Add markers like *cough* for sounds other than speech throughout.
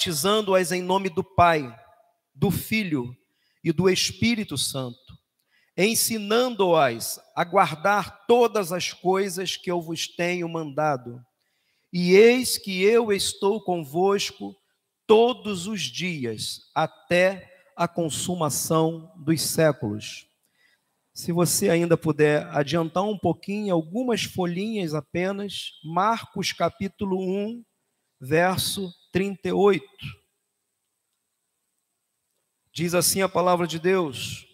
batizando-as em nome do Pai, do Filho e do Espírito Santo, ensinando-as a guardar todas as coisas que eu vos tenho mandado. E eis que eu estou convosco todos os dias, até a consumação dos séculos. Se você ainda puder adiantar um pouquinho, algumas folhinhas apenas, Marcos capítulo 1, verso 38. Diz assim a palavra de Deus.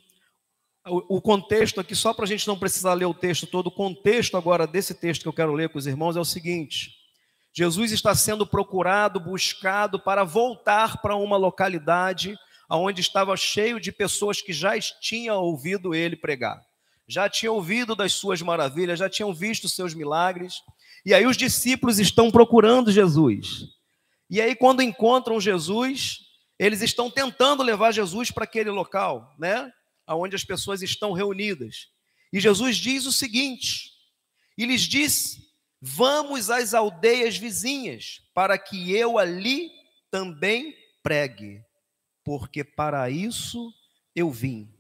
O, contexto aqui, só para a gente não precisar ler o texto todo, o contexto agora desse texto que eu quero ler com os irmãos é o seguinte: Jesus está sendo procurado, buscado para voltar para uma localidade onde estava cheio de pessoas que já tinham ouvido ele pregar, já tinham ouvido das suas maravilhas, já tinham visto seus milagres, e aí os discípulos estão procurando Jesus. E aí, quando encontram Jesus, eles estão tentando levar Jesus para aquele local, né? Onde as pessoas estão reunidas. E Jesus diz o seguinte: e lhes disse: Vamos às aldeias vizinhas, para que eu ali também pregue, porque para isso eu vim.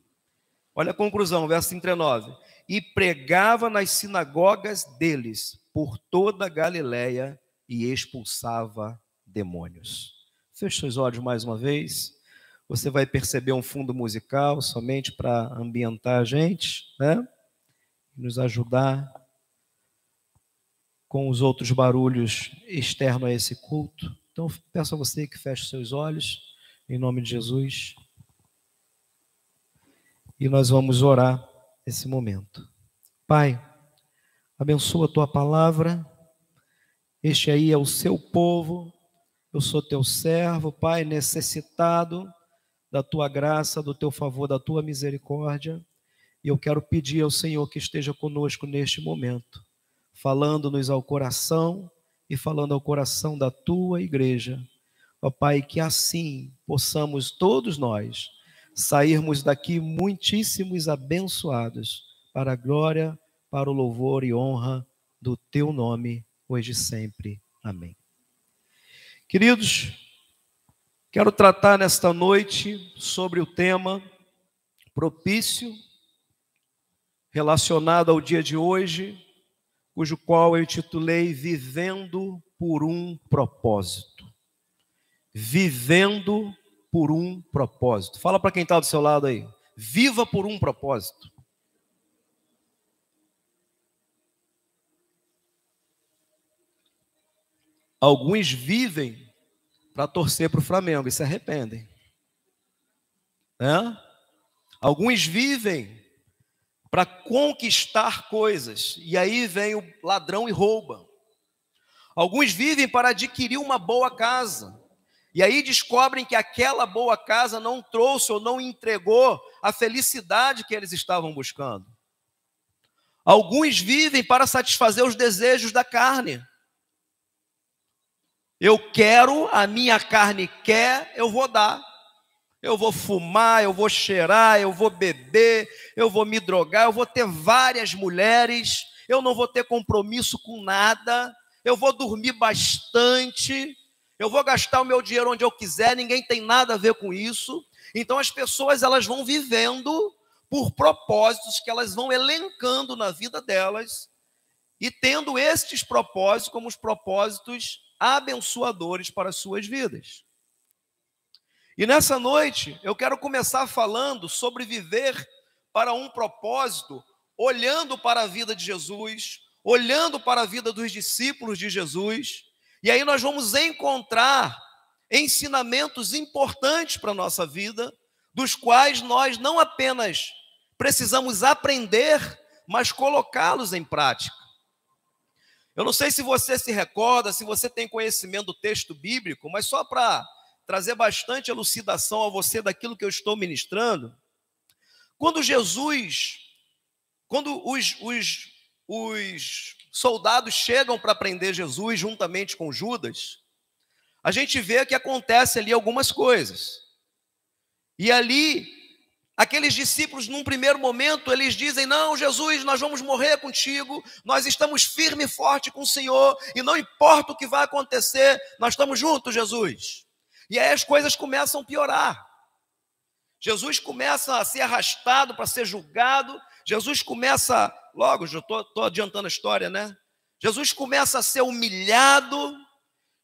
Olha a conclusão, verso 39. E pregava nas sinagogas deles por toda a Galiléia e expulsava demônios. Feche seus olhos mais uma vez. Você vai perceber um fundo musical somente para ambientar a gente, né? Nos ajudar com os outros barulhos externos a esse culto. Então, peço a você que feche seus olhos, em nome de Jesus. E nós vamos orar nesse momento. Pai, abençoa a tua palavra. Este aí é o seu povo eu sou teu servo, Pai, necessitado da tua graça, do teu favor, da tua misericórdia. E eu quero pedir ao Senhor que esteja conosco neste momento, falando-nos ao coração e falando ao coração da tua igreja. Ó Pai, que assim possamos todos nós sairmos daqui muitíssimos abençoados para a glória, para o louvor e honra do teu nome, hoje e sempre. Amém. Queridos, quero tratar nesta noite sobre o tema propício, relacionado ao dia de hoje, cujo qual eu intitulei Vivendo por um propósito. Vivendo por um propósito. Fala para quem está do seu lado aí. Viva por um propósito. Alguns vivem para torcer para o Flamengo e se arrependem. Né? Alguns vivem para conquistar coisas e aí vem o ladrão e rouba. Alguns vivem para adquirir uma boa casa e aí descobrem que aquela boa casa não trouxe ou não entregou a felicidade que eles estavam buscando. Alguns vivem para satisfazer os desejos da carne. Eu quero, a minha carne quer, eu vou dar. Eu vou fumar, eu vou cheirar, eu vou beber, eu vou me drogar, eu vou ter várias mulheres, eu não vou ter compromisso com nada, eu vou dormir bastante, eu vou gastar o meu dinheiro onde eu quiser, ninguém tem nada a ver com isso. Então as pessoas elas vão vivendo por propósitos que elas vão elencando na vida delas e tendo estes propósitos como os propósitos abençoadores para as suas vidas. E nessa noite eu quero começar falando sobre viver para um propósito, olhando para a vida de Jesus, olhando para a vida dos discípulos de Jesus, e aí nós vamos encontrar ensinamentos importantes para a nossa vida, dos quais nós não apenas precisamos aprender, mas colocá-los em prática. Eu não sei se você se recorda, se você tem conhecimento do texto bíblico, mas só para trazer bastante elucidação a você daquilo que eu estou ministrando. Quando Jesus, quando os, os, os soldados chegam para prender Jesus juntamente com Judas, a gente vê que acontece ali algumas coisas. E ali Aqueles discípulos, num primeiro momento, eles dizem: Não, Jesus, nós vamos morrer contigo, nós estamos firme e forte com o Senhor, e não importa o que vai acontecer, nós estamos juntos, Jesus. E aí as coisas começam a piorar. Jesus começa a ser arrastado para ser julgado. Jesus começa, logo, estou adiantando a história, né? Jesus começa a ser humilhado.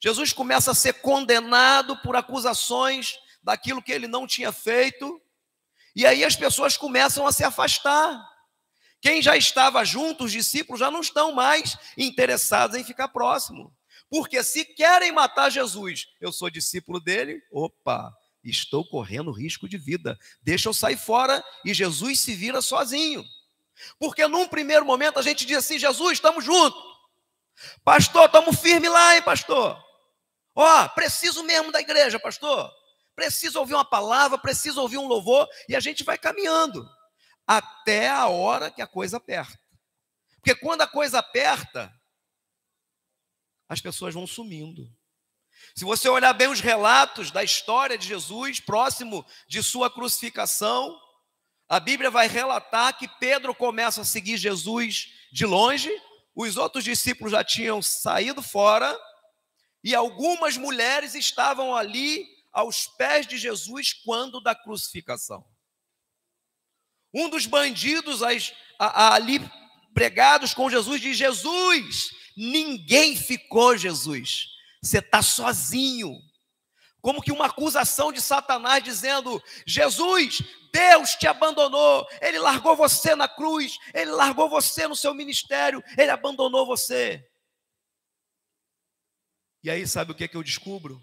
Jesus começa a ser condenado por acusações daquilo que ele não tinha feito. E aí as pessoas começam a se afastar. Quem já estava junto, os discípulos já não estão mais interessados em ficar próximo. Porque se querem matar Jesus, eu sou discípulo dele, opa, estou correndo risco de vida. Deixa eu sair fora e Jesus se vira sozinho. Porque num primeiro momento a gente diz assim: Jesus, estamos juntos. Pastor, estamos firmes lá, hein, pastor? Ó, preciso mesmo da igreja, pastor. Preciso ouvir uma palavra, preciso ouvir um louvor, e a gente vai caminhando até a hora que a coisa aperta. Porque quando a coisa aperta, as pessoas vão sumindo. Se você olhar bem os relatos da história de Jesus, próximo de sua crucificação, a Bíblia vai relatar que Pedro começa a seguir Jesus de longe, os outros discípulos já tinham saído fora, e algumas mulheres estavam ali aos pés de Jesus quando da crucificação. Um dos bandidos ali pregados com Jesus diz: Jesus, ninguém ficou, Jesus, você está sozinho. Como que uma acusação de Satanás dizendo: Jesus, Deus te abandonou, Ele largou você na cruz, Ele largou você no seu ministério, Ele abandonou você. E aí, sabe o que, é que eu descubro?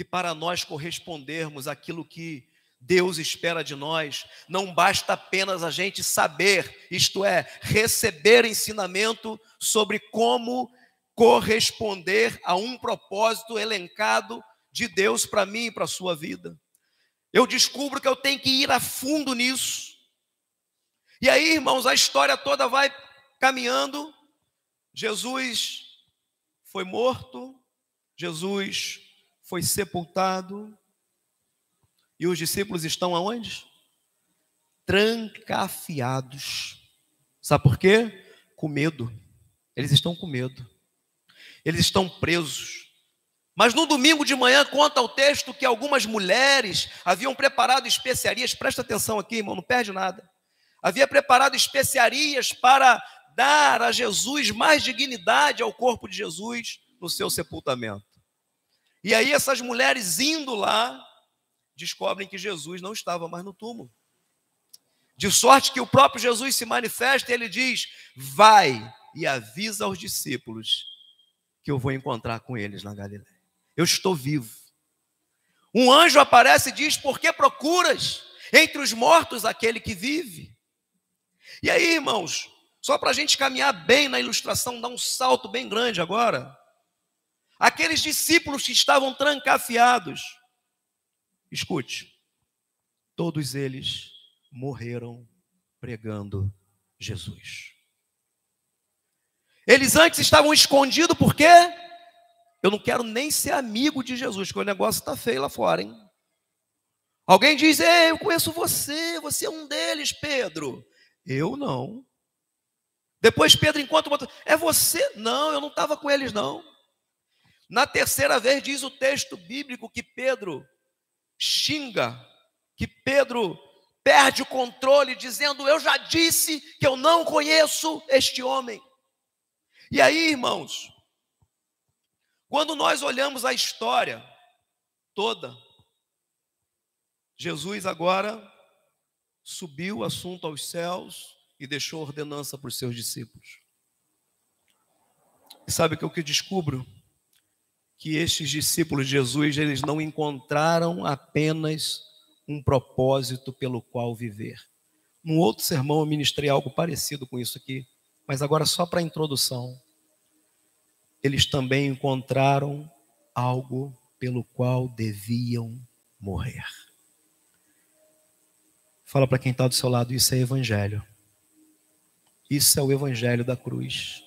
Que para nós correspondermos aquilo que Deus espera de nós, não basta apenas a gente saber, isto é, receber ensinamento sobre como corresponder a um propósito elencado de Deus para mim e para a sua vida. Eu descubro que eu tenho que ir a fundo nisso. E aí, irmãos, a história toda vai caminhando. Jesus foi morto, Jesus foi sepultado, e os discípulos estão aonde? Trancafiados. Sabe por quê? Com medo. Eles estão com medo. Eles estão presos. Mas no domingo de manhã conta o texto que algumas mulheres haviam preparado especiarias, presta atenção aqui, irmão, não perde nada. Havia preparado especiarias para dar a Jesus mais dignidade ao corpo de Jesus no seu sepultamento. E aí essas mulheres indo lá, descobrem que Jesus não estava mais no túmulo. De sorte que o próprio Jesus se manifesta e ele diz: Vai e avisa aos discípulos que eu vou encontrar com eles na Galiléia. Eu estou vivo. Um anjo aparece e diz: Por que procuras entre os mortos aquele que vive? E aí, irmãos, só para a gente caminhar bem na ilustração, dar um salto bem grande agora. Aqueles discípulos que estavam trancafiados, escute, todos eles morreram pregando Jesus. Eles antes estavam escondidos por quê? Eu não quero nem ser amigo de Jesus, porque o negócio está feio lá fora, hein? Alguém diz, eu conheço você, você é um deles, Pedro. Eu não. Depois Pedro encontra outro, é você? Não, eu não estava com eles, não. Na terceira vez diz o texto bíblico que Pedro xinga, que Pedro perde o controle, dizendo: Eu já disse que eu não conheço este homem. E aí, irmãos, quando nós olhamos a história toda, Jesus agora subiu o assunto aos céus e deixou ordenança para os seus discípulos. E sabe o que eu descubro? Que estes discípulos de Jesus, eles não encontraram apenas um propósito pelo qual viver. Num outro sermão eu ministrei algo parecido com isso aqui. Mas agora, só para introdução, eles também encontraram algo pelo qual deviam morrer. Fala para quem está do seu lado, isso é evangelho. Isso é o evangelho da cruz.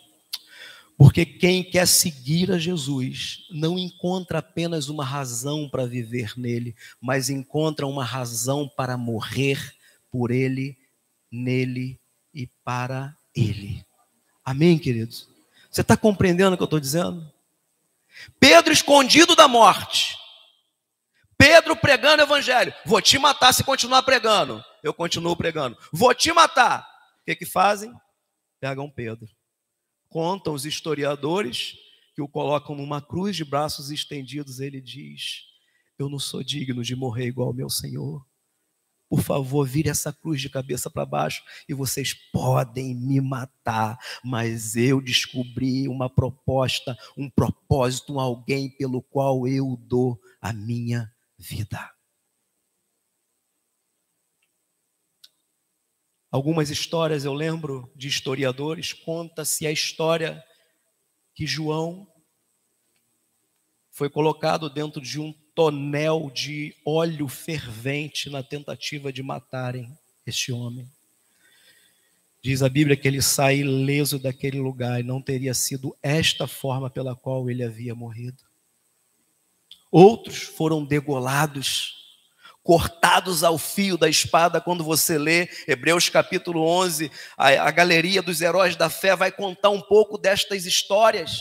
Porque quem quer seguir a Jesus não encontra apenas uma razão para viver nele, mas encontra uma razão para morrer por ele, nele e para ele. Amém, queridos? Você está compreendendo o que eu estou dizendo? Pedro escondido da morte, pregando o evangelho. Vou te matar se continuar pregando. Eu continuo pregando. Vou te matar. O que que fazem? Pegam Pedro. Contam os historiadores que o colocam numa cruz de braços estendidos. Ele diz: Eu não sou digno de morrer igual ao meu Senhor. Por favor, vire essa cruz de cabeça para baixo e vocês podem me matar, mas eu descobri uma proposta, um propósito, um alguém pelo qual eu dou a minha vida. Algumas histórias eu lembro de historiadores, conta-se a história que João foi colocado dentro de um tonel de óleo fervente na tentativa de matarem este homem. Diz a Bíblia que ele sai ileso daquele lugar e não teria sido esta forma pela qual ele havia morrido. Outros foram degolados, cortados ao fio da espada. Quando você lê Hebreus capítulo 11, a, a galeria dos heróis da fé vai contar um pouco destas histórias.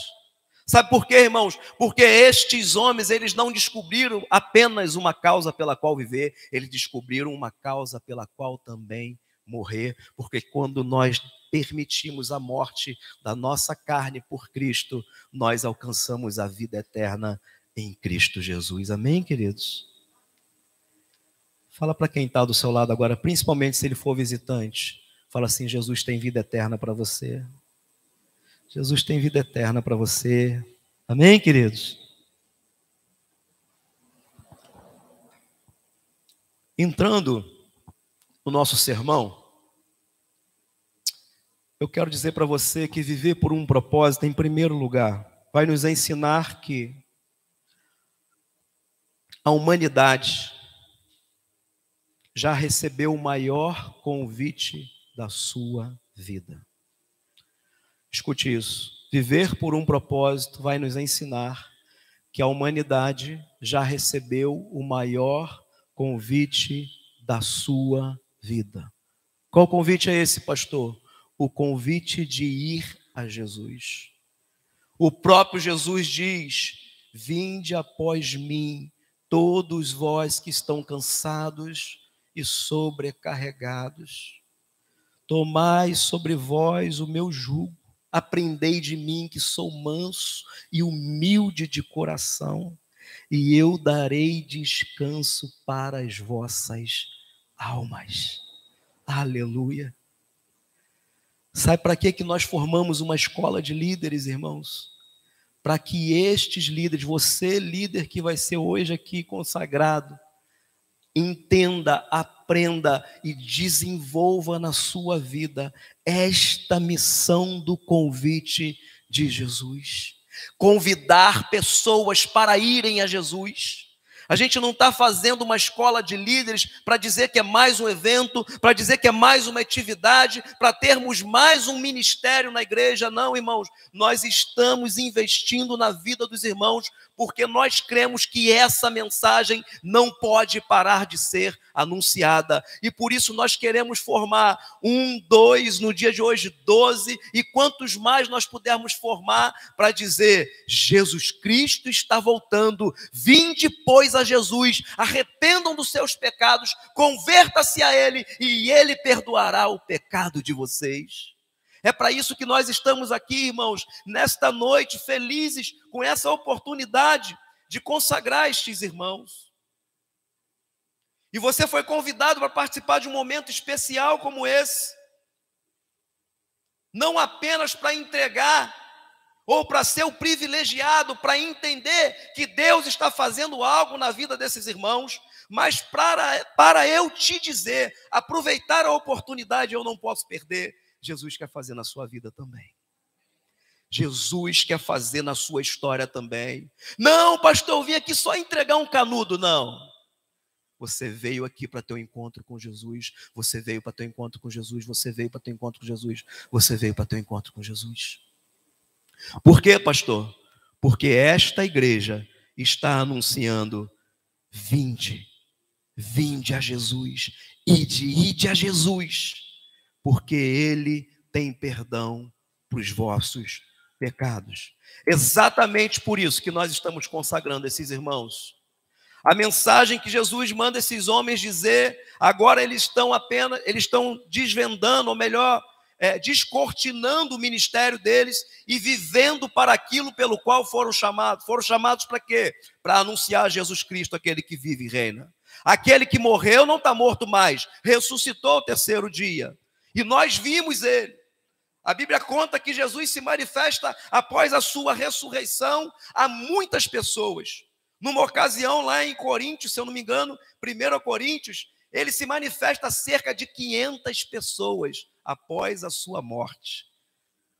Sabe por quê, irmãos? Porque estes homens, eles não descobriram apenas uma causa pela qual viver, eles descobriram uma causa pela qual também morrer, porque quando nós permitimos a morte da nossa carne por Cristo, nós alcançamos a vida eterna em Cristo Jesus. Amém, queridos? Fala para quem está do seu lado agora, principalmente se ele for visitante. Fala assim: Jesus tem vida eterna para você. Jesus tem vida eterna para você. Amém, queridos? Entrando no nosso sermão, eu quero dizer para você que viver por um propósito, em primeiro lugar, vai nos ensinar que a humanidade já recebeu o maior convite da sua vida. Escute isso. Viver por um propósito vai nos ensinar que a humanidade já recebeu o maior convite da sua vida. Qual convite é esse, pastor? O convite de ir a Jesus. O próprio Jesus diz: Vinde após mim, todos vós que estão cansados e sobrecarregados. Tomai sobre vós o meu jugo Aprendei de mim que sou manso e humilde de coração, e eu darei descanso para as vossas almas. Aleluia. Sabe para que, que nós formamos uma escola de líderes, irmãos? Para que estes líderes, você líder que vai ser hoje aqui consagrado, entenda, aprenda e desenvolva na sua vida esta missão do convite de Jesus. Convidar pessoas para irem a Jesus. A gente não está fazendo uma escola de líderes para dizer que é mais um evento, para dizer que é mais uma atividade, para termos mais um ministério na igreja. Não, irmãos. Nós estamos investindo na vida dos irmãos porque nós cremos que essa mensagem não pode parar de ser anunciada. E por isso nós queremos formar um, dois, no dia de hoje, doze, e quantos mais nós pudermos formar para dizer: Jesus Cristo está voltando, vinde, pois, a Jesus, arrependam dos seus pecados, converta-se a Ele, e Ele perdoará o pecado de vocês. É para isso que nós estamos aqui, irmãos, nesta noite, felizes com essa oportunidade de consagrar estes irmãos. E você foi convidado para participar de um momento especial como esse. Não apenas para entregar ou para ser o privilegiado, para entender que Deus está fazendo algo na vida desses irmãos, mas para, para eu te dizer, aproveitar a oportunidade eu não posso perder, Jesus quer fazer na sua vida também. Jesus quer fazer na sua história também. Não, pastor, eu vim aqui só entregar um canudo, não. Você veio aqui para ter um encontro com Jesus. Você veio para ter um encontro com Jesus. Você veio para ter um encontro com Jesus. Você veio para ter um encontro com Jesus. Por quê, pastor? Porque esta igreja está anunciando: vinde, vinde a Jesus, ide, ide a Jesus porque ele tem perdão para os vossos pecados. Exatamente por isso que nós estamos consagrando esses irmãos. A mensagem que Jesus manda esses homens dizer, agora eles estão apenas, eles estão desvendando, ou melhor, é, descortinando o ministério deles e vivendo para aquilo pelo qual foram chamados. Foram chamados para quê? Para anunciar Jesus Cristo, aquele que vive e reina. Aquele que morreu não está morto mais, ressuscitou o terceiro dia. E nós vimos ele. A Bíblia conta que Jesus se manifesta após a sua ressurreição a muitas pessoas. Numa ocasião lá em Coríntios, se eu não me engano, 1 Coríntios, ele se manifesta a cerca de 500 pessoas após a sua morte.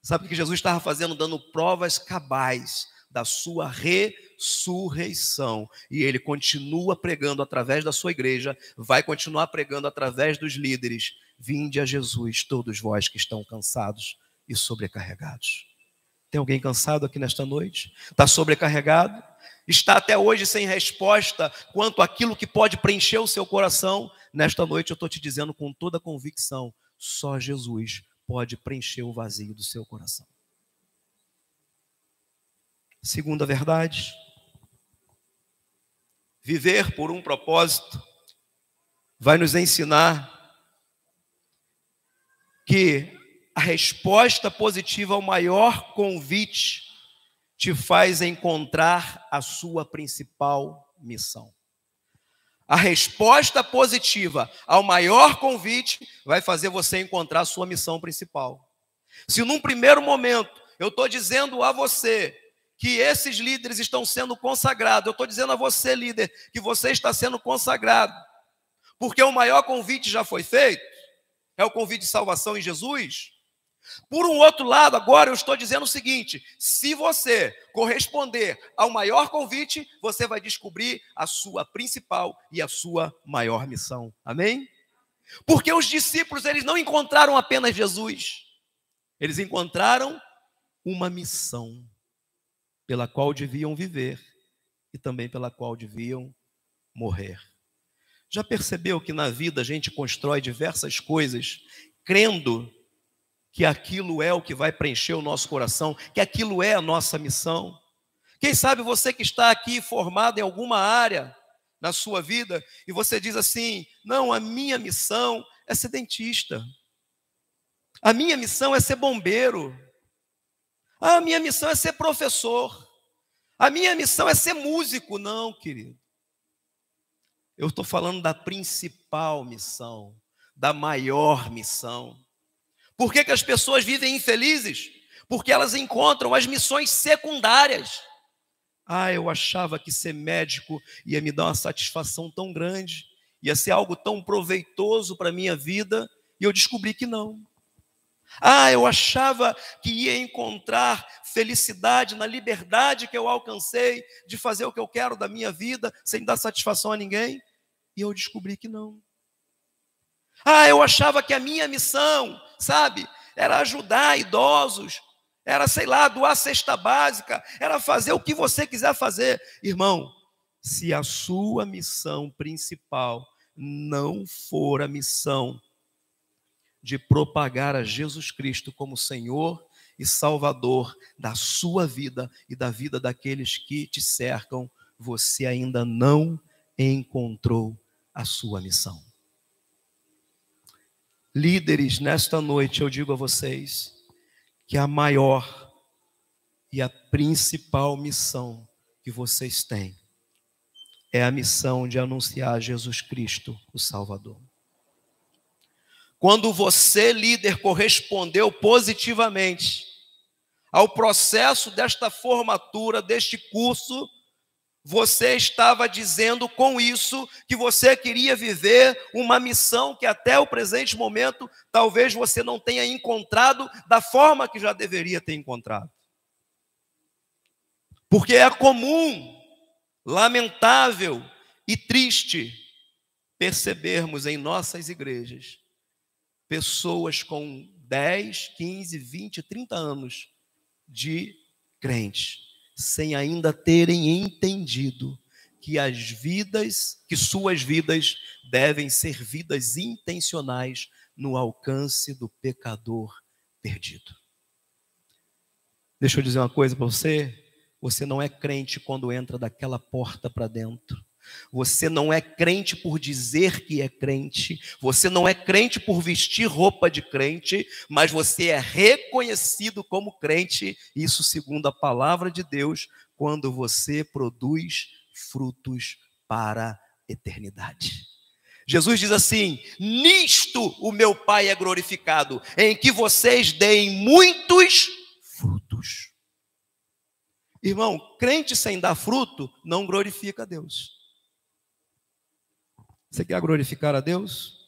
Sabe o que Jesus estava fazendo? Dando provas cabais da sua ressurreição. E ele continua pregando através da sua igreja, vai continuar pregando através dos líderes. Vinde a Jesus, todos vós que estão cansados e sobrecarregados. Tem alguém cansado aqui nesta noite? Está sobrecarregado? Está até hoje sem resposta quanto àquilo que pode preencher o seu coração? Nesta noite eu estou te dizendo com toda convicção: só Jesus pode preencher o vazio do seu coração. Segunda verdade, viver por um propósito vai nos ensinar que a resposta positiva ao maior convite te faz encontrar a sua principal missão. A resposta positiva ao maior convite vai fazer você encontrar a sua missão principal. Se num primeiro momento eu estou dizendo a você que esses líderes estão sendo consagrados, eu estou dizendo a você, líder, que você está sendo consagrado, porque o maior convite já foi feito, é o convite de salvação em Jesus. Por um outro lado, agora eu estou dizendo o seguinte: se você corresponder ao maior convite, você vai descobrir a sua principal e a sua maior missão. Amém? Porque os discípulos eles não encontraram apenas Jesus, eles encontraram uma missão pela qual deviam viver e também pela qual deviam morrer. Já percebeu que na vida a gente constrói diversas coisas crendo que aquilo é o que vai preencher o nosso coração, que aquilo é a nossa missão. Quem sabe você que está aqui formado em alguma área na sua vida e você diz assim: não, a minha missão é ser dentista, a minha missão é ser bombeiro, a minha missão é ser professor, a minha missão é ser músico. Não, querido. Eu estou falando da principal missão, da maior missão. Por que, que as pessoas vivem infelizes? Porque elas encontram as missões secundárias. Ah, eu achava que ser médico ia me dar uma satisfação tão grande, ia ser algo tão proveitoso para a minha vida, e eu descobri que não. Ah, eu achava que ia encontrar felicidade na liberdade que eu alcancei de fazer o que eu quero da minha vida sem dar satisfação a ninguém, e eu descobri que não. Ah, eu achava que a minha missão, sabe, era ajudar idosos, era, sei lá, doar cesta básica, era fazer o que você quiser fazer. Irmão, se a sua missão principal não for a missão de propagar a Jesus Cristo como Senhor e Salvador da sua vida e da vida daqueles que te cercam, você ainda não encontrou a sua missão. Líderes, nesta noite eu digo a vocês que a maior e a principal missão que vocês têm é a missão de anunciar Jesus Cristo, o Salvador. Quando você, líder, correspondeu positivamente ao processo desta formatura, deste curso, você estava dizendo com isso que você queria viver uma missão que até o presente momento talvez você não tenha encontrado da forma que já deveria ter encontrado. Porque é comum, lamentável e triste percebermos em nossas igrejas pessoas com 10, 15, 20, 30 anos de crentes sem ainda terem entendido que as vidas, que suas vidas devem ser vidas intencionais no alcance do pecador perdido. Deixa eu dizer uma coisa para você, você não é crente quando entra daquela porta para dentro. Você não é crente por dizer que é crente, você não é crente por vestir roupa de crente, mas você é reconhecido como crente, isso segundo a palavra de Deus, quando você produz frutos para a eternidade. Jesus diz assim: Nisto o meu Pai é glorificado, em que vocês deem muitos frutos. Irmão, crente sem dar fruto não glorifica a Deus. Você quer glorificar a Deus?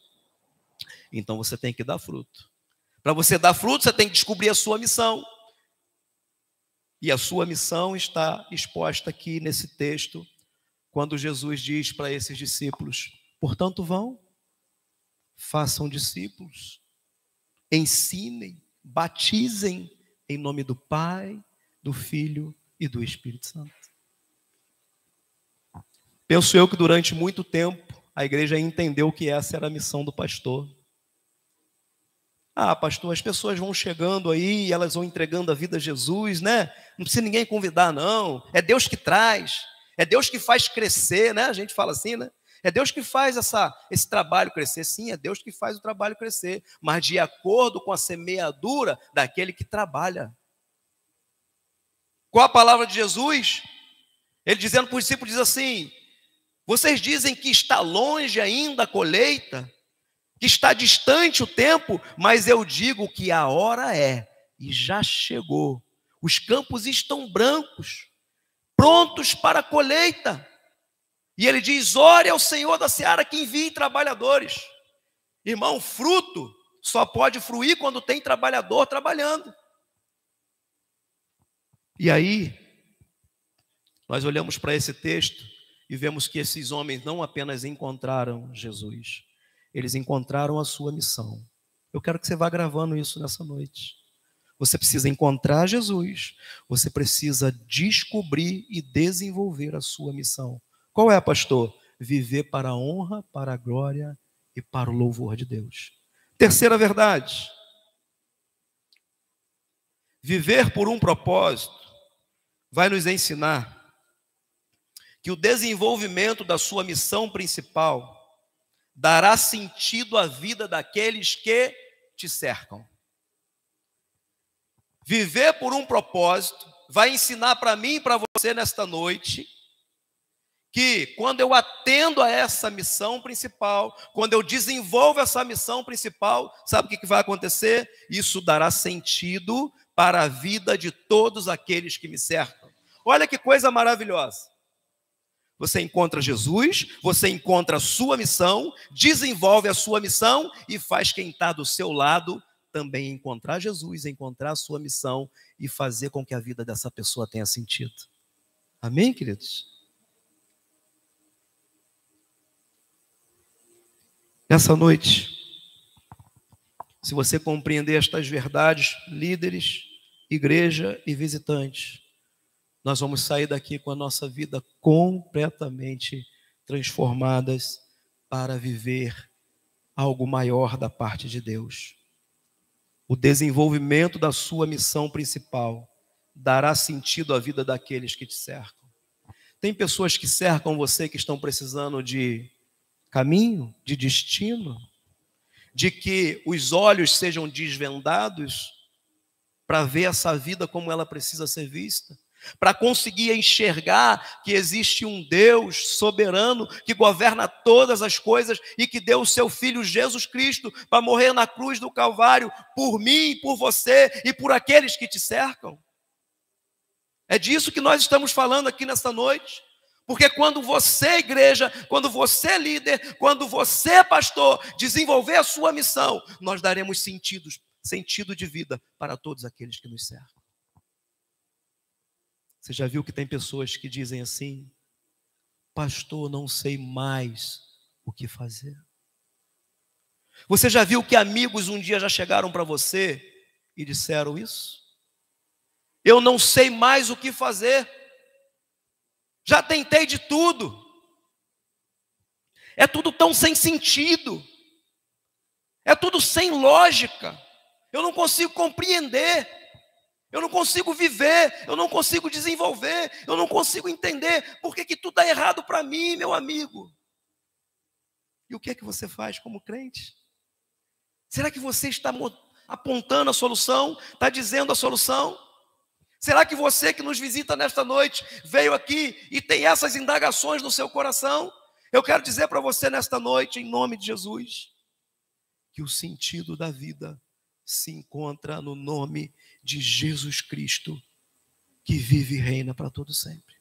Então você tem que dar fruto. Para você dar fruto, você tem que descobrir a sua missão. E a sua missão está exposta aqui nesse texto, quando Jesus diz para esses discípulos: portanto, vão, façam discípulos, ensinem, batizem em nome do Pai, do Filho e do Espírito Santo. Penso eu que durante muito tempo a igreja entendeu que essa era a missão do pastor. Ah, pastor, as pessoas vão chegando aí, elas vão entregando a vida a Jesus, né? Não precisa ninguém convidar, não. É Deus que traz, é Deus que faz crescer, né? A gente fala assim, né? É Deus que faz essa, esse trabalho crescer. Sim, é Deus que faz o trabalho crescer, mas de acordo com a semeadura daquele que trabalha. Qual a palavra de Jesus? Ele dizendo para os discípulos, diz assim: Vocês dizem que está longe ainda a colheita, que está distante o tempo, mas eu digo que a hora é e já chegou. Os campos estão brancos, prontos para a colheita. E ele diz: Ore ao Senhor da seara que envie trabalhadores. Irmão, fruto só pode fruir quando tem trabalhador trabalhando. E aí, nós olhamos para esse texto e vemos que esses homens não apenas encontraram Jesus, eles encontraram a sua missão. Eu quero que você vá gravando isso nessa noite. Você precisa encontrar Jesus, você precisa descobrir e desenvolver a sua missão. Qual é, pastor? Viver para a honra, para a glória e para o louvor de Deus. Terceira verdade. Viver por um propósito vai nos ensinar que o desenvolvimento da sua missão principal dará sentido à vida daqueles que te cercam. Viver por um propósito vai ensinar para mim e para você nesta noite que quando eu atendo a essa missão principal, quando eu desenvolvo essa missão principal, sabe o que vai acontecer? Isso dará sentido para a vida de todos aqueles que me cercam. Olha que coisa maravilhosa. Você encontra Jesus, você encontra a sua missão, desenvolve a sua missão e faz quem está do seu lado também encontrar Jesus, encontrar a sua missão e fazer com que a vida dessa pessoa tenha sentido. Amém, queridos? Nessa noite, se você compreender estas verdades, líderes, igreja e visitantes, nós vamos sair daqui com a nossa vida completamente transformadas para viver algo maior da parte de Deus. O desenvolvimento da sua missão principal dará sentido à vida daqueles que te cercam. Tem pessoas que cercam você que estão precisando de caminho, de destino, de que os olhos sejam desvendados para ver essa vida como ela precisa ser vista para conseguir enxergar que existe um Deus soberano que governa todas as coisas e que deu o seu filho Jesus Cristo para morrer na cruz do Calvário por mim, por você e por aqueles que te cercam. É disso que nós estamos falando aqui nesta noite. Porque quando você, igreja, quando você, líder, quando você, pastor, desenvolver a sua missão, nós daremos sentidos, sentido de vida para todos aqueles que nos cercam. Você já viu que tem pessoas que dizem assim: Pastor, não sei mais o que fazer. Você já viu que amigos um dia já chegaram para você e disseram isso? Eu não sei mais o que fazer. Já tentei de tudo. É tudo tão sem sentido. É tudo sem lógica. Eu não consigo compreender. Eu não consigo viver, eu não consigo desenvolver, eu não consigo entender por que, que tudo está errado para mim, meu amigo. E o que é que você faz como crente? Será que você está apontando a solução, está dizendo a solução? Será que você que nos visita nesta noite veio aqui e tem essas indagações no seu coração? Eu quero dizer para você nesta noite, em nome de Jesus, que o sentido da vida se encontra no nome de Jesus Cristo, que vive e reina para todo sempre.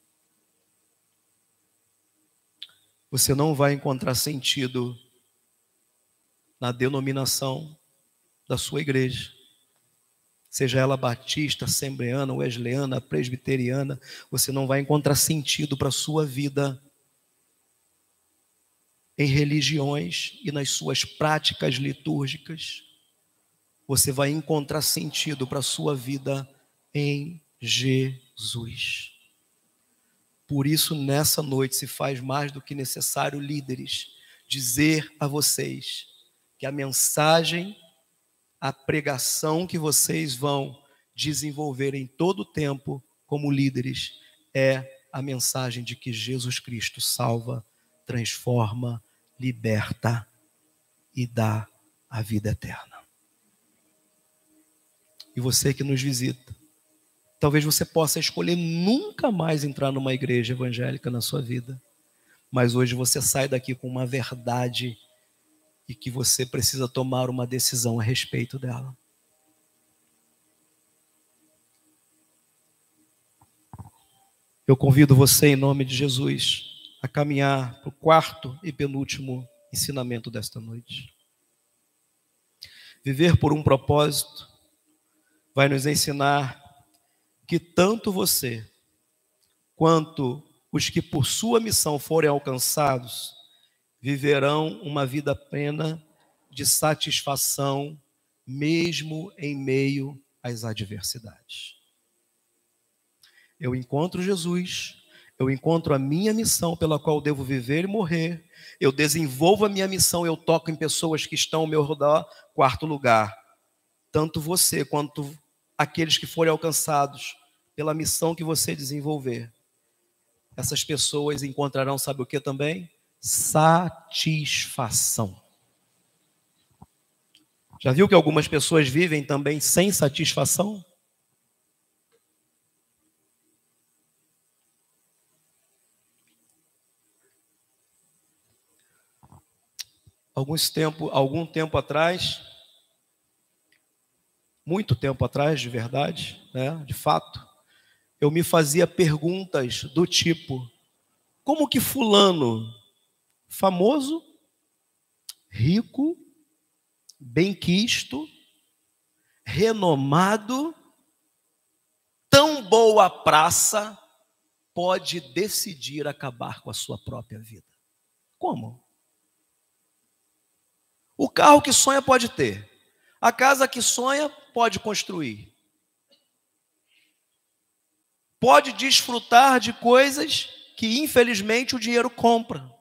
Você não vai encontrar sentido na denominação da sua igreja, seja ela batista, assembleana, wesleyana, presbiteriana, você não vai encontrar sentido para a sua vida em religiões e nas suas práticas litúrgicas você vai encontrar sentido para a sua vida em Jesus. Por isso, nessa noite, se faz mais do que necessário, líderes, dizer a vocês que a mensagem, a pregação que vocês vão desenvolver em todo o tempo como líderes é a mensagem de que Jesus Cristo salva, transforma, liberta e dá a vida eterna e você que nos visita. Talvez você possa escolher nunca mais entrar numa igreja evangélica na sua vida, mas hoje você sai daqui com uma verdade e que você precisa tomar uma decisão a respeito dela. Eu convido você, em nome de Jesus, a caminhar para o quarto e penúltimo ensinamento desta noite. Viver por um propósito vai nos ensinar que tanto você quanto os que por sua missão forem alcançados viverão uma vida plena de satisfação, mesmo em meio às adversidades. Eu encontro Jesus, eu encontro a minha missão pela qual devo viver e morrer, eu desenvolvo a minha missão, eu toco em pessoas que estão ao meu redor. Quarto lugar, tanto você quanto aqueles que forem alcançados pela missão que você desenvolver. Essas pessoas encontrarão, sabe o que também? Satisfação. Já viu que algumas pessoas vivem também sem satisfação? Alguns tempo, algum tempo atrás, muito tempo atrás, de verdade, né, de fato, eu me fazia perguntas do tipo: como que Fulano, famoso, rico, benquisto, renomado, tão boa praça, pode decidir acabar com a sua própria vida? Como? O carro que sonha pode ter, a casa que sonha pode construir. Pode desfrutar de coisas que infelizmente o dinheiro compra.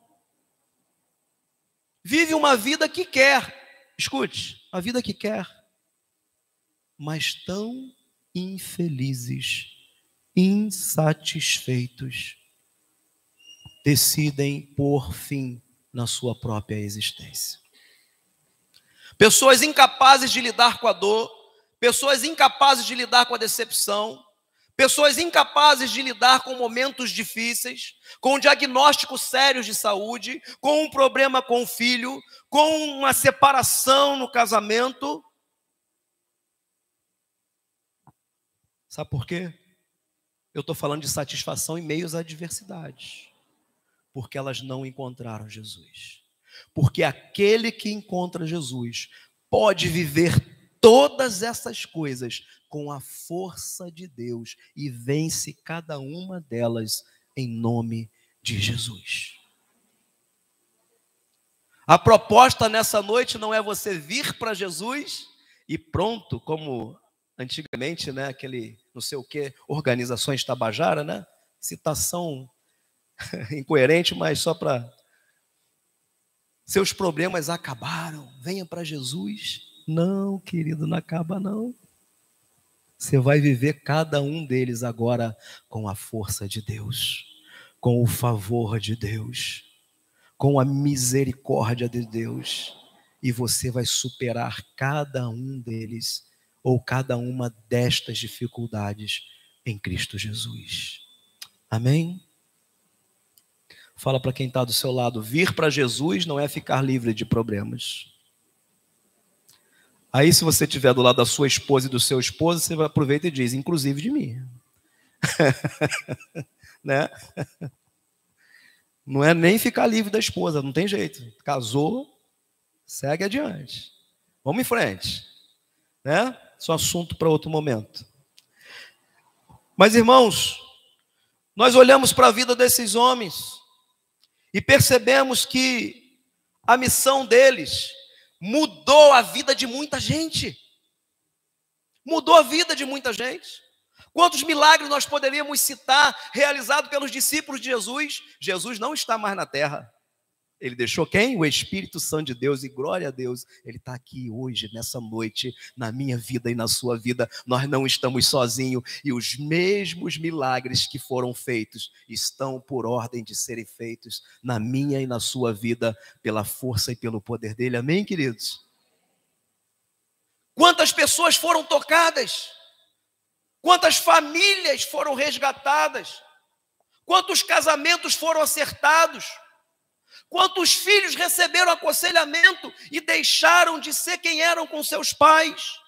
Vive uma vida que quer, escute, a vida que quer, mas tão infelizes, insatisfeitos, decidem pôr fim na sua própria existência. Pessoas incapazes de lidar com a dor, pessoas incapazes de lidar com a decepção, pessoas incapazes de lidar com momentos difíceis, com diagnósticos sérios de saúde, com um problema com o filho, com uma separação no casamento. Sabe por quê? Eu estou falando de satisfação em meio às adversidades, porque elas não encontraram Jesus. Porque aquele que encontra Jesus pode viver todas essas coisas com a força de Deus e vence cada uma delas em nome de Jesus. A proposta nessa noite não é você vir para Jesus e pronto, como antigamente, né, aquele não sei o que, organizações tabajara, né? Citação *laughs* incoerente, mas só para seus problemas acabaram, venha para Jesus não, querido, não acaba não. Você vai viver cada um deles agora com a força de Deus, com o favor de Deus, com a misericórdia de Deus, e você vai superar cada um deles ou cada uma destas dificuldades em Cristo Jesus. Amém? Fala para quem está do seu lado: vir para Jesus não é ficar livre de problemas. Aí, se você estiver do lado da sua esposa e do seu esposo, você aproveita e diz, inclusive de mim. *laughs* né? Não é nem ficar livre da esposa, não tem jeito. Casou, segue adiante. Vamos em frente. Né? Isso é um assunto para outro momento. Mas, irmãos, nós olhamos para a vida desses homens e percebemos que a missão deles mudou a vida de muita gente. Mudou a vida de muita gente. Quantos milagres nós poderíamos citar realizados pelos discípulos de Jesus? Jesus não está mais na terra. Ele deixou quem? O Espírito Santo de Deus, e glória a Deus, ele está aqui hoje, nessa noite, na minha vida e na sua vida. Nós não estamos sozinhos, e os mesmos milagres que foram feitos estão por ordem de serem feitos na minha e na sua vida, pela força e pelo poder dele. Amém, queridos? Quantas pessoas foram tocadas? Quantas famílias foram resgatadas? Quantos casamentos foram acertados? Quantos filhos receberam aconselhamento e deixaram de ser quem eram com seus pais?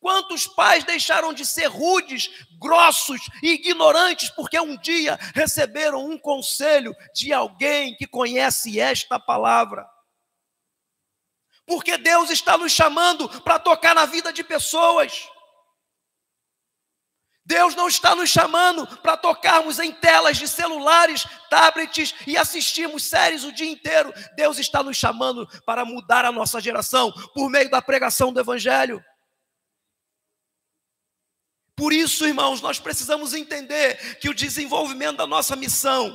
Quantos pais deixaram de ser rudes, grossos e ignorantes porque um dia receberam um conselho de alguém que conhece esta palavra? Porque Deus está nos chamando para tocar na vida de pessoas. Deus não está nos chamando para tocarmos em telas de celulares, tablets e assistirmos séries o dia inteiro. Deus está nos chamando para mudar a nossa geração por meio da pregação do Evangelho. Por isso, irmãos, nós precisamos entender que o desenvolvimento da nossa missão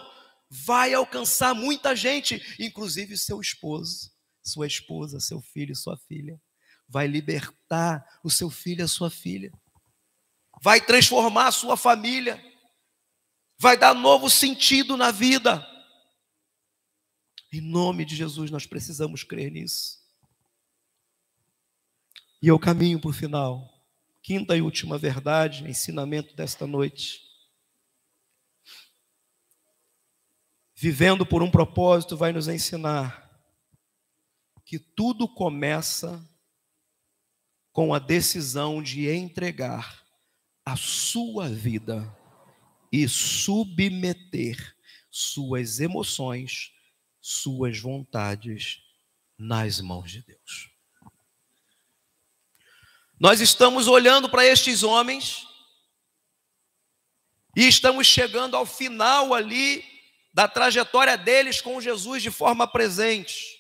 vai alcançar muita gente, inclusive seu esposo, sua esposa, seu filho, sua filha. Vai libertar o seu filho e a sua filha vai transformar a sua família, vai dar novo sentido na vida. Em nome de Jesus, nós precisamos crer nisso. E eu caminho para o final. Quinta e última verdade, ensinamento desta noite. Vivendo por um propósito vai nos ensinar que tudo começa com a decisão de entregar a sua vida e submeter suas emoções, suas vontades nas mãos de Deus. Nós estamos olhando para estes homens e estamos chegando ao final ali da trajetória deles com Jesus de forma presente,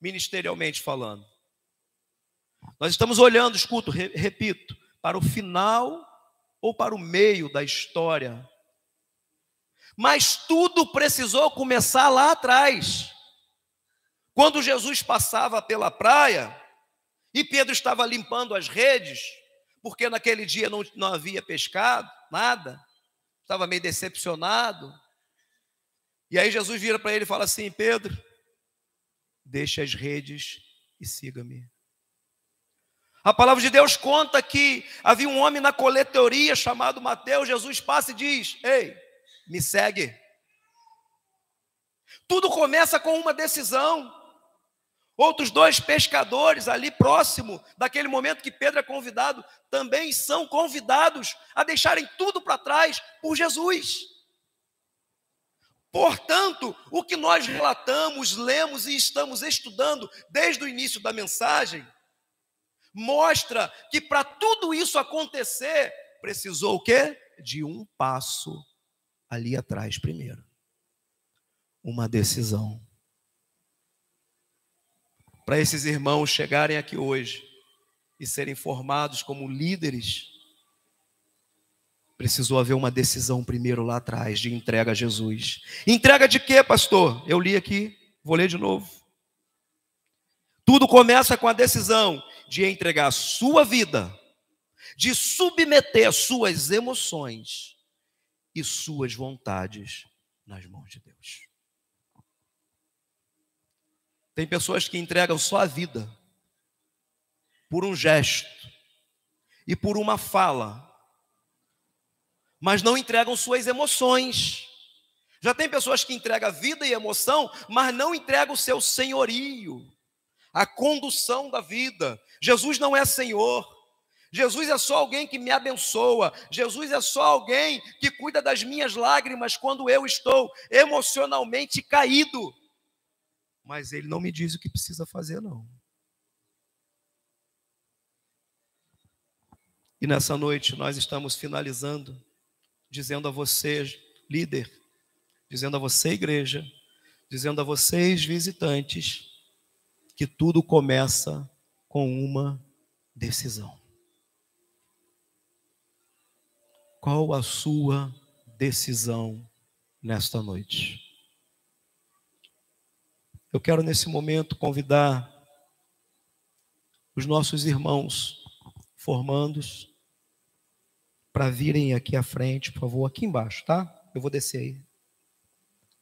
ministerialmente falando. Nós estamos olhando, escuto, repito, para o final ou para o meio da história. Mas tudo precisou começar lá atrás. Quando Jesus passava pela praia e Pedro estava limpando as redes, porque naquele dia não, não havia pescado, nada, estava meio decepcionado. E aí Jesus vira para ele e fala assim: Pedro, deixe as redes e siga-me. A palavra de Deus conta que havia um homem na coletoria chamado Mateus. Jesus passa e diz: Ei, me segue. Tudo começa com uma decisão. Outros dois pescadores ali próximo daquele momento que Pedro é convidado, também são convidados a deixarem tudo para trás por Jesus. Portanto, o que nós relatamos, lemos e estamos estudando desde o início da mensagem, mostra que para tudo isso acontecer, precisou o quê? De um passo ali atrás primeiro. Uma decisão. Para esses irmãos chegarem aqui hoje e serem formados como líderes, precisou haver uma decisão primeiro lá atrás de entrega a Jesus. Entrega de quê, pastor? Eu li aqui, vou ler de novo. Tudo começa com a decisão de entregar a sua vida, de submeter suas emoções e suas vontades nas mãos de Deus. Tem pessoas que entregam só a vida por um gesto e por uma fala, mas não entregam suas emoções. Já tem pessoas que entregam vida e emoção, mas não entregam o seu senhorio, a condução da vida. Jesus não é Senhor. Jesus é só alguém que me abençoa. Jesus é só alguém que cuida das minhas lágrimas quando eu estou emocionalmente caído. Mas ele não me diz o que precisa fazer, não. E nessa noite nós estamos finalizando, dizendo a você, líder, dizendo a você, igreja, dizendo a vocês, visitantes, que tudo começa com uma decisão. Qual a sua decisão nesta noite? Eu quero nesse momento convidar os nossos irmãos formandos para virem aqui à frente, por favor, aqui embaixo, tá? Eu vou descer aí.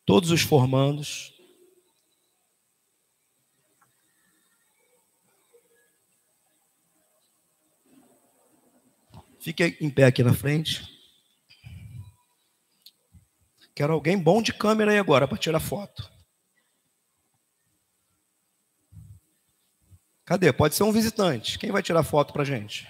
Todos os formandos. Fique em pé aqui na frente. Quero alguém bom de câmera aí agora para tirar foto. Cadê? Pode ser um visitante. Quem vai tirar foto para gente?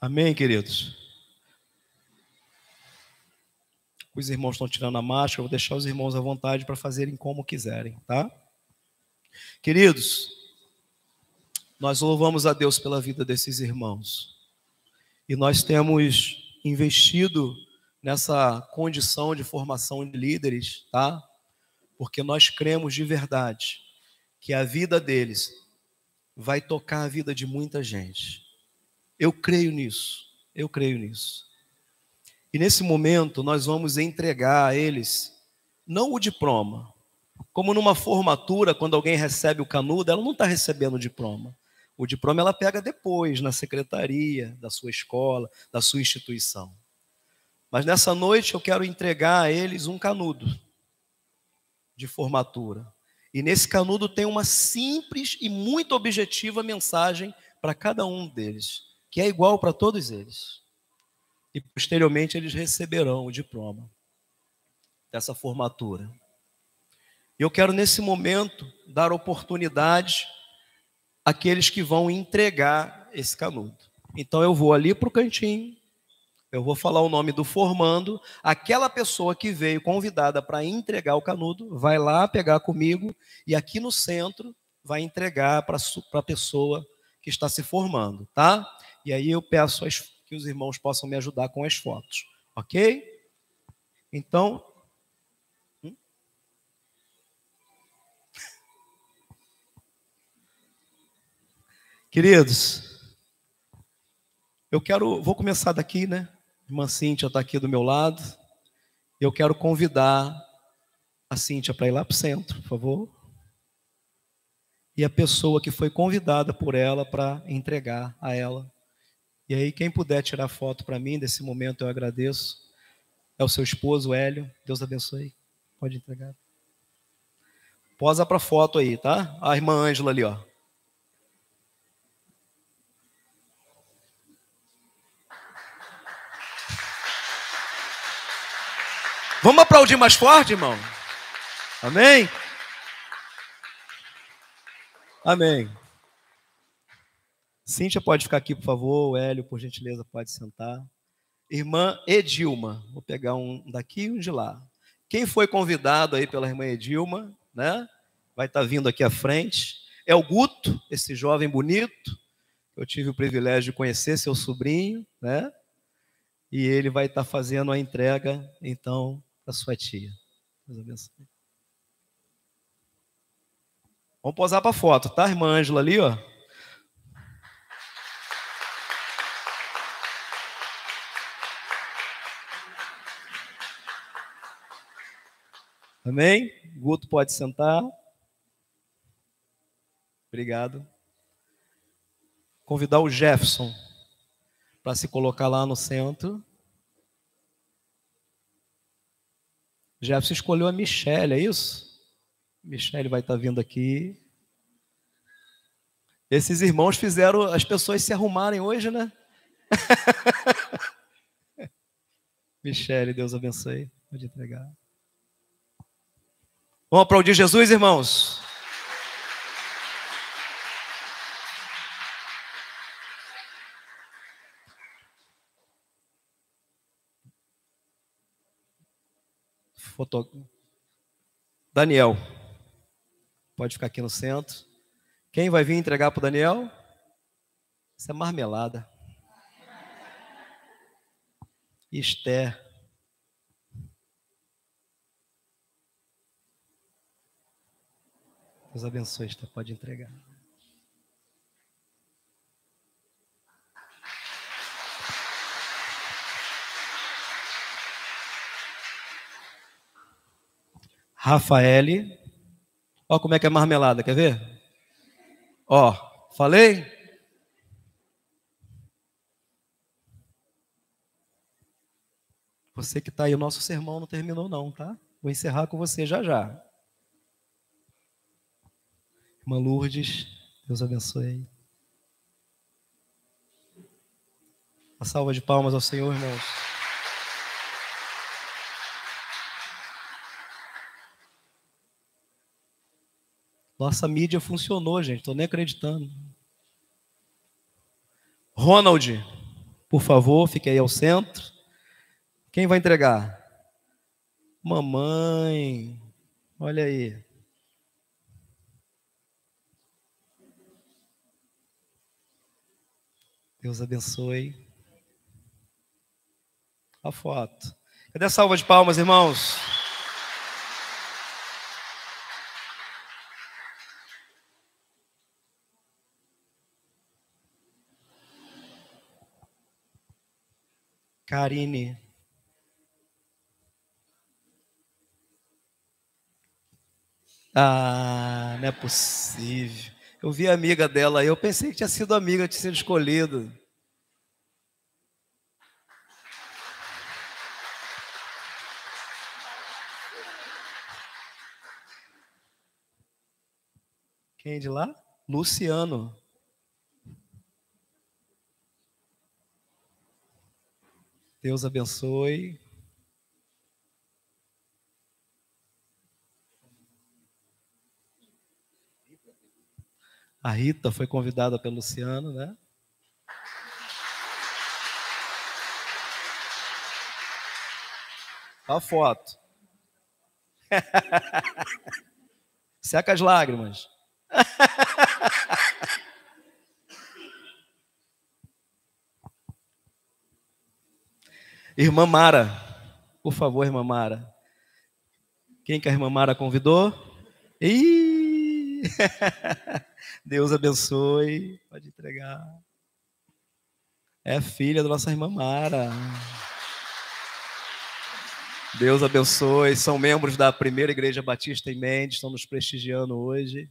Amém, queridos? Os irmãos estão tirando a máscara, vou deixar os irmãos à vontade para fazerem como quiserem, tá? Queridos, nós louvamos a Deus pela vida desses irmãos. E nós temos investido nessa condição de formação de líderes, tá? Porque nós cremos de verdade que a vida deles vai tocar a vida de muita gente. Eu creio nisso. Eu creio nisso. E nesse momento nós vamos entregar a eles não o diploma, como numa formatura, quando alguém recebe o canudo, ela não está recebendo o diploma. O diploma ela pega depois, na secretaria da sua escola, da sua instituição. Mas nessa noite eu quero entregar a eles um canudo de formatura. E nesse canudo tem uma simples e muito objetiva mensagem para cada um deles, que é igual para todos eles e posteriormente eles receberão o diploma dessa formatura. Eu quero nesse momento dar oportunidade àqueles que vão entregar esse canudo. Então eu vou ali para o cantinho, eu vou falar o nome do formando, aquela pessoa que veio convidada para entregar o canudo, vai lá pegar comigo e aqui no centro vai entregar para a pessoa que está se formando, tá? E aí eu peço as que os irmãos possam me ajudar com as fotos, ok? Então. Hum? Queridos, eu quero, vou começar daqui, né? Irmã Cíntia está aqui do meu lado. Eu quero convidar a Cíntia para ir lá para o centro, por favor. E a pessoa que foi convidada por ela para entregar a ela e aí, quem puder tirar foto para mim desse momento, eu agradeço. É o seu esposo, Hélio. Deus abençoe. Pode entregar. Posa para foto aí, tá? A irmã Ângela ali, ó. Vamos aplaudir mais forte, irmão? Amém? Amém. Cíntia pode ficar aqui, por favor. O Hélio, por gentileza, pode sentar. Irmã Edilma, vou pegar um daqui e um de lá. Quem foi convidado aí pela irmã Edilma, né? Vai estar tá vindo aqui à frente. É o Guto, esse jovem bonito. Eu tive o privilégio de conhecer seu sobrinho, né? E ele vai estar tá fazendo a entrega, então, para sua tia. Deus abençoe. Vamos posar para foto, tá, irmã Ângela ali, ó? Amém? Guto pode sentar. Obrigado. Convidar o Jefferson para se colocar lá no centro. Jefferson escolheu a Michelle, é isso? Michelle vai estar tá vindo aqui. Esses irmãos fizeram as pessoas se arrumarem hoje, né? *laughs* Michelle, Deus abençoe. Pode entregar. Vamos aplaudir Jesus, irmãos? Foto... Daniel, pode ficar aqui no centro. Quem vai vir entregar para o Daniel? Isso é marmelada. Esther. Deus abençoe, Esther. Pode entregar. Rafael. Ó como é que é marmelada, quer ver? Ó, falei? Você que está aí, o nosso sermão não terminou não, tá? Vou encerrar com você já já. Irmã Lourdes, Deus abençoe. Uma salva de palmas ao Senhor, irmãos. Nossa mídia funcionou, gente. Estou nem acreditando. Ronald, por favor, fique aí ao centro. Quem vai entregar? Mamãe. Olha aí. Deus abençoe. A foto. Cadê a salva de palmas, irmãos? Karine. Ah, não é possível. Eu vi a amiga dela aí, eu pensei que tinha sido amiga, tinha sido escolhido. Quem é de lá? Luciano. Deus abençoe. A Rita foi convidada pelo Luciano, né? A foto. *laughs* Seca as lágrimas. Irmã Mara, por favor, irmã Mara. Quem que a irmã Mara convidou? Ih! *laughs* Deus abençoe. Pode entregar. É filha da nossa irmã Mara. Deus abençoe. São membros da primeira igreja batista em Mendes, estão nos prestigiando hoje.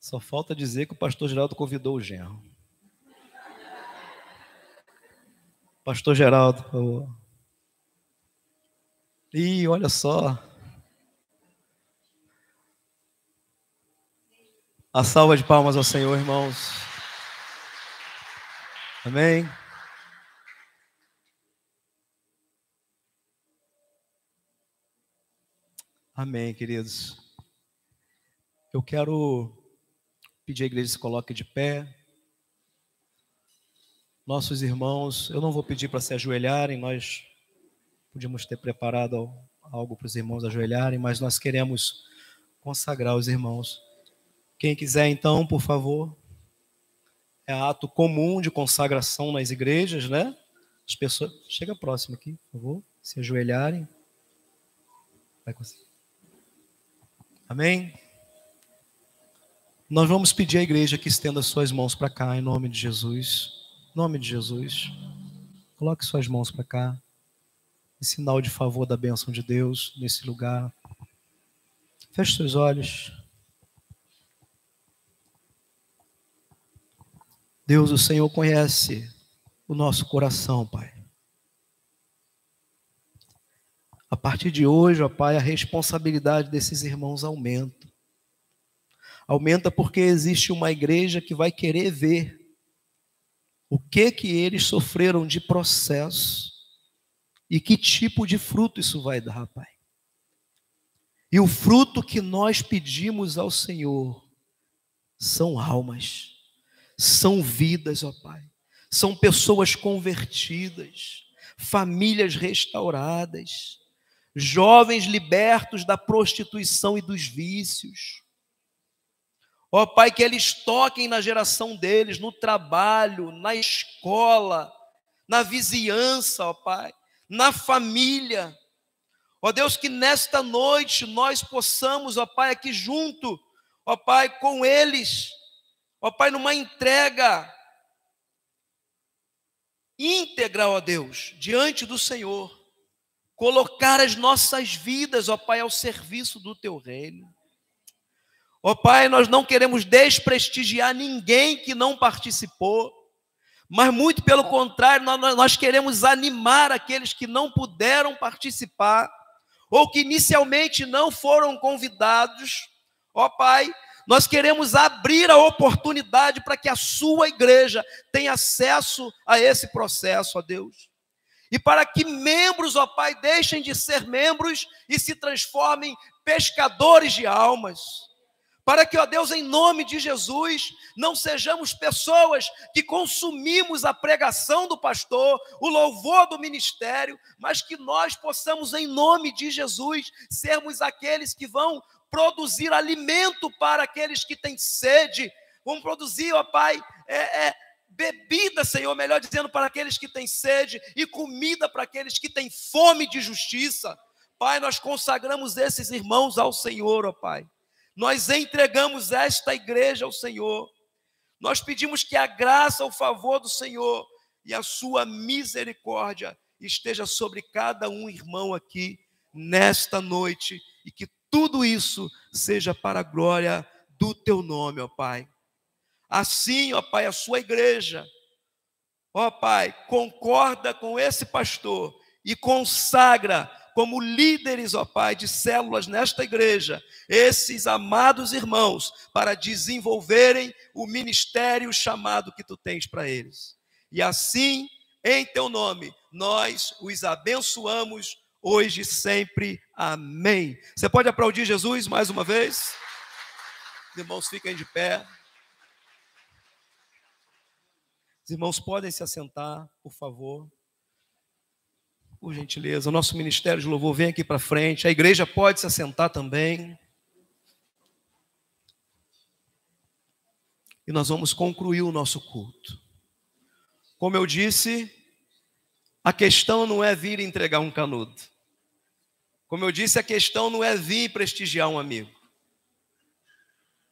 Só falta dizer que o pastor Geraldo convidou o genro. Pastor Geraldo, por favor. Ih, olha só. A salva de palmas ao Senhor, irmãos. Amém. Amém, queridos. Eu quero pedir à igreja que se coloque de pé nossos irmãos, eu não vou pedir para se ajoelharem, nós podíamos ter preparado algo para os irmãos ajoelharem, mas nós queremos consagrar os irmãos. Quem quiser, então, por favor, é ato comum de consagração nas igrejas, né? As pessoas. Chega próximo aqui, por favor, se ajoelharem. Vai conseguir. Amém? Nós vamos pedir à igreja que estenda suas mãos para cá, em nome de Jesus nome de Jesus. Coloque suas mãos para cá. Em sinal de favor da bênção de Deus nesse lugar. Feche seus olhos. Deus, o Senhor conhece o nosso coração, Pai. A partir de hoje, ó Pai, a responsabilidade desses irmãos aumenta. Aumenta porque existe uma igreja que vai querer ver o que que eles sofreram de processo e que tipo de fruto isso vai dar, Pai. E o fruto que nós pedimos ao Senhor são almas, são vidas, ó Pai. São pessoas convertidas, famílias restauradas, jovens libertos da prostituição e dos vícios. Ó Pai, que eles toquem na geração deles, no trabalho, na escola, na vizinhança, ó Pai, na família. Ó Deus, que nesta noite nós possamos, ó Pai, aqui junto, ó Pai, com eles, ó Pai, numa entrega íntegra, ó Deus, diante do Senhor, colocar as nossas vidas, ó Pai, ao serviço do teu reino. Ó Pai, nós não queremos desprestigiar ninguém que não participou, mas muito pelo contrário, nós queremos animar aqueles que não puderam participar, ou que inicialmente não foram convidados. Ó Pai, nós queremos abrir a oportunidade para que a sua igreja tenha acesso a esse processo, ó Deus. E para que membros, ó Pai, deixem de ser membros e se transformem pescadores de almas para que, ó Deus, em nome de Jesus, não sejamos pessoas que consumimos a pregação do pastor, o louvor do ministério, mas que nós possamos, em nome de Jesus, sermos aqueles que vão produzir alimento para aqueles que têm sede, vão produzir, ó Pai, é, é, bebida, Senhor, melhor dizendo, para aqueles que têm sede e comida para aqueles que têm fome de justiça. Pai, nós consagramos esses irmãos ao Senhor, ó Pai nós entregamos esta igreja ao Senhor. Nós pedimos que a graça, o favor do Senhor e a sua misericórdia esteja sobre cada um irmão aqui nesta noite e que tudo isso seja para a glória do teu nome, ó Pai. Assim, ó Pai, a sua igreja, ó Pai, concorda com esse pastor e consagra como líderes, ó Pai, de células nesta igreja, esses amados irmãos, para desenvolverem o ministério chamado que tu tens para eles. E assim, em teu nome, nós os abençoamos hoje e sempre. Amém. Você pode aplaudir Jesus mais uma vez? Os irmãos fiquem de pé. Os irmãos podem se assentar, por favor. Por gentileza, o nosso ministério de louvor vem aqui para frente. A igreja pode se assentar também. E nós vamos concluir o nosso culto. Como eu disse, a questão não é vir entregar um canudo. Como eu disse, a questão não é vir prestigiar um amigo.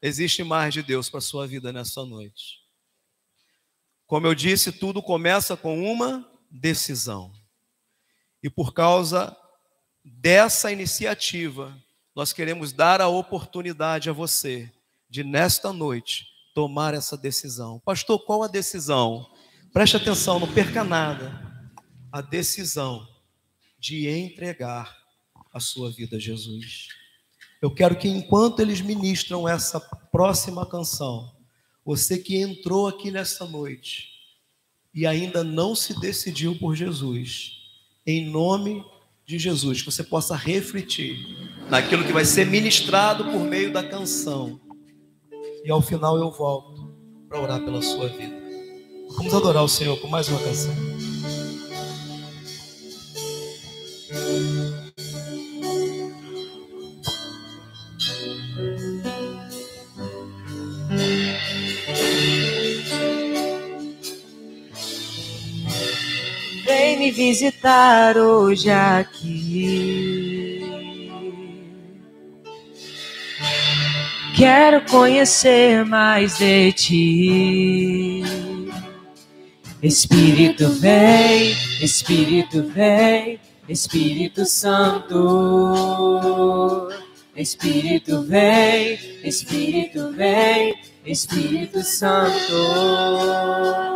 Existe mais de Deus para a sua vida nessa noite. Como eu disse, tudo começa com uma decisão. E por causa dessa iniciativa, nós queremos dar a oportunidade a você de, nesta noite, tomar essa decisão. Pastor, qual a decisão? Preste atenção, não perca nada. A decisão de entregar a sua vida a Jesus. Eu quero que enquanto eles ministram essa próxima canção, você que entrou aqui nesta noite e ainda não se decidiu por Jesus, em nome de Jesus, que você possa refletir naquilo que vai ser ministrado por meio da canção. E ao final eu volto para orar pela sua vida. Vamos adorar o Senhor com mais uma canção. Me visitar hoje aqui. Quero conhecer mais de ti. Espírito vem, Espírito vem, Espírito Santo, Espírito vem, Espírito vem, Espírito Santo.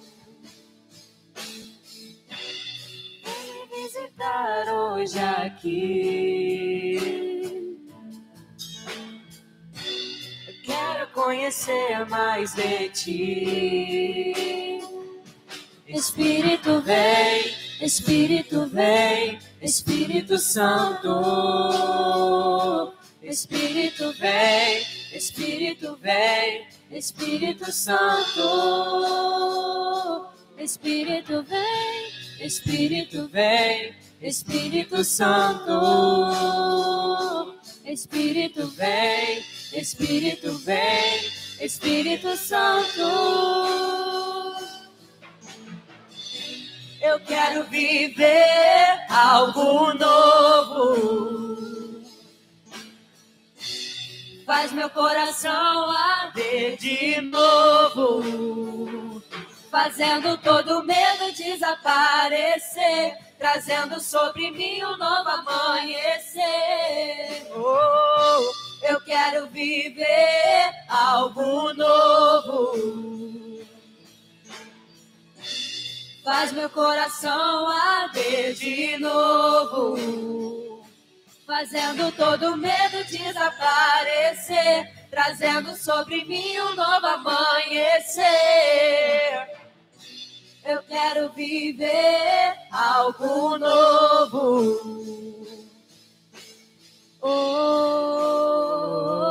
Visitar hoje aqui. Quero conhecer mais de ti. Espírito vem, Espírito vem, Espírito Santo. Espírito vem, Espírito vem, Espírito Santo. Espírito vem, Espírito vem, Espírito Santo. Espírito vem, Espírito vem, Espírito Santo. Eu quero viver algo novo. Faz meu coração arder de novo, fazendo todo medo desaparecer, trazendo sobre mim um novo amanhecer. Oh, eu quero viver algo novo. Faz meu coração arder de novo, fazendo todo medo desaparecer, trazendo sobre mim um novo amanhecer. Eu quero viver algo novo. Oh,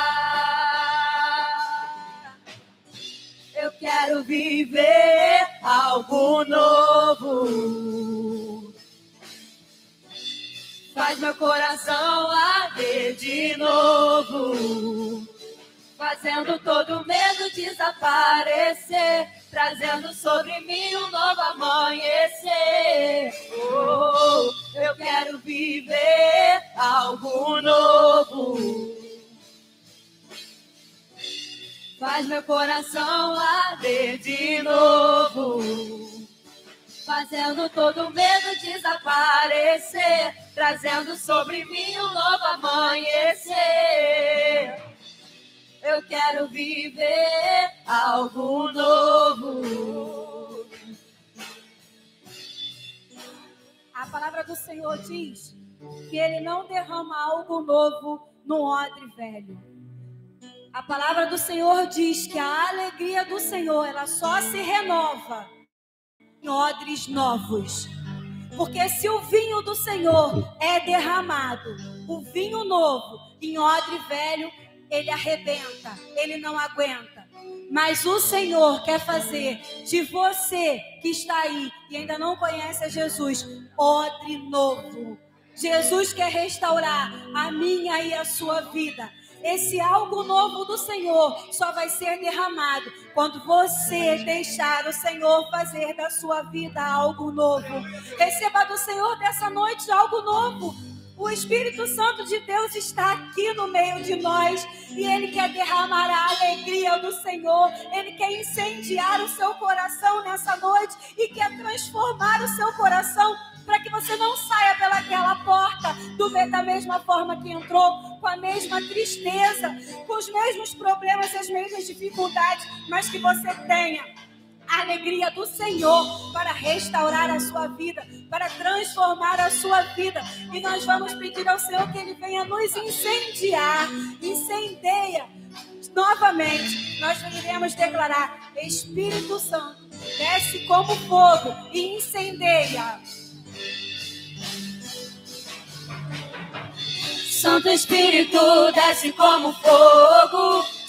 Quero viver algo novo. Faz meu coração arder de novo. Fazendo todo medo desaparecer. Trazendo sobre mim um novo amanhecer. Oh, eu quero viver algo novo. Faz meu coração arder de novo. Fazendo todo medo desaparecer. Trazendo sobre mim um novo amanhecer. Eu quero viver algo novo. A palavra do Senhor diz que ele não derrama algo novo no odre velho. A palavra do Senhor diz que a alegria do Senhor, ela só se renova em odres novos. Porque se o vinho do Senhor é derramado, o vinho novo em odre velho, ele arrebenta, ele não aguenta. Mas o Senhor quer fazer de você que está aí e ainda não conhece a Jesus, odre novo. Jesus quer restaurar a minha e a sua vida. Esse algo novo do Senhor só vai ser derramado quando você deixar o Senhor fazer da sua vida algo novo. Receba do Senhor dessa noite algo novo. O Espírito Santo de Deus está aqui no meio de nós e ele quer derramar a alegria do Senhor. Ele quer incendiar o seu coração nessa noite e quer transformar o seu coração para que você não saia pelaquela porta do, da mesma forma que entrou, com a mesma tristeza, com os mesmos problemas as mesmas dificuldades, mas que você tenha a alegria do Senhor para restaurar a sua vida, para transformar a sua vida. E nós vamos pedir ao Senhor que Ele venha nos incendiar, incendeia novamente. Nós iremos declarar: Espírito Santo, desce como fogo e incendeia. Santo Espírito, desce como fogo.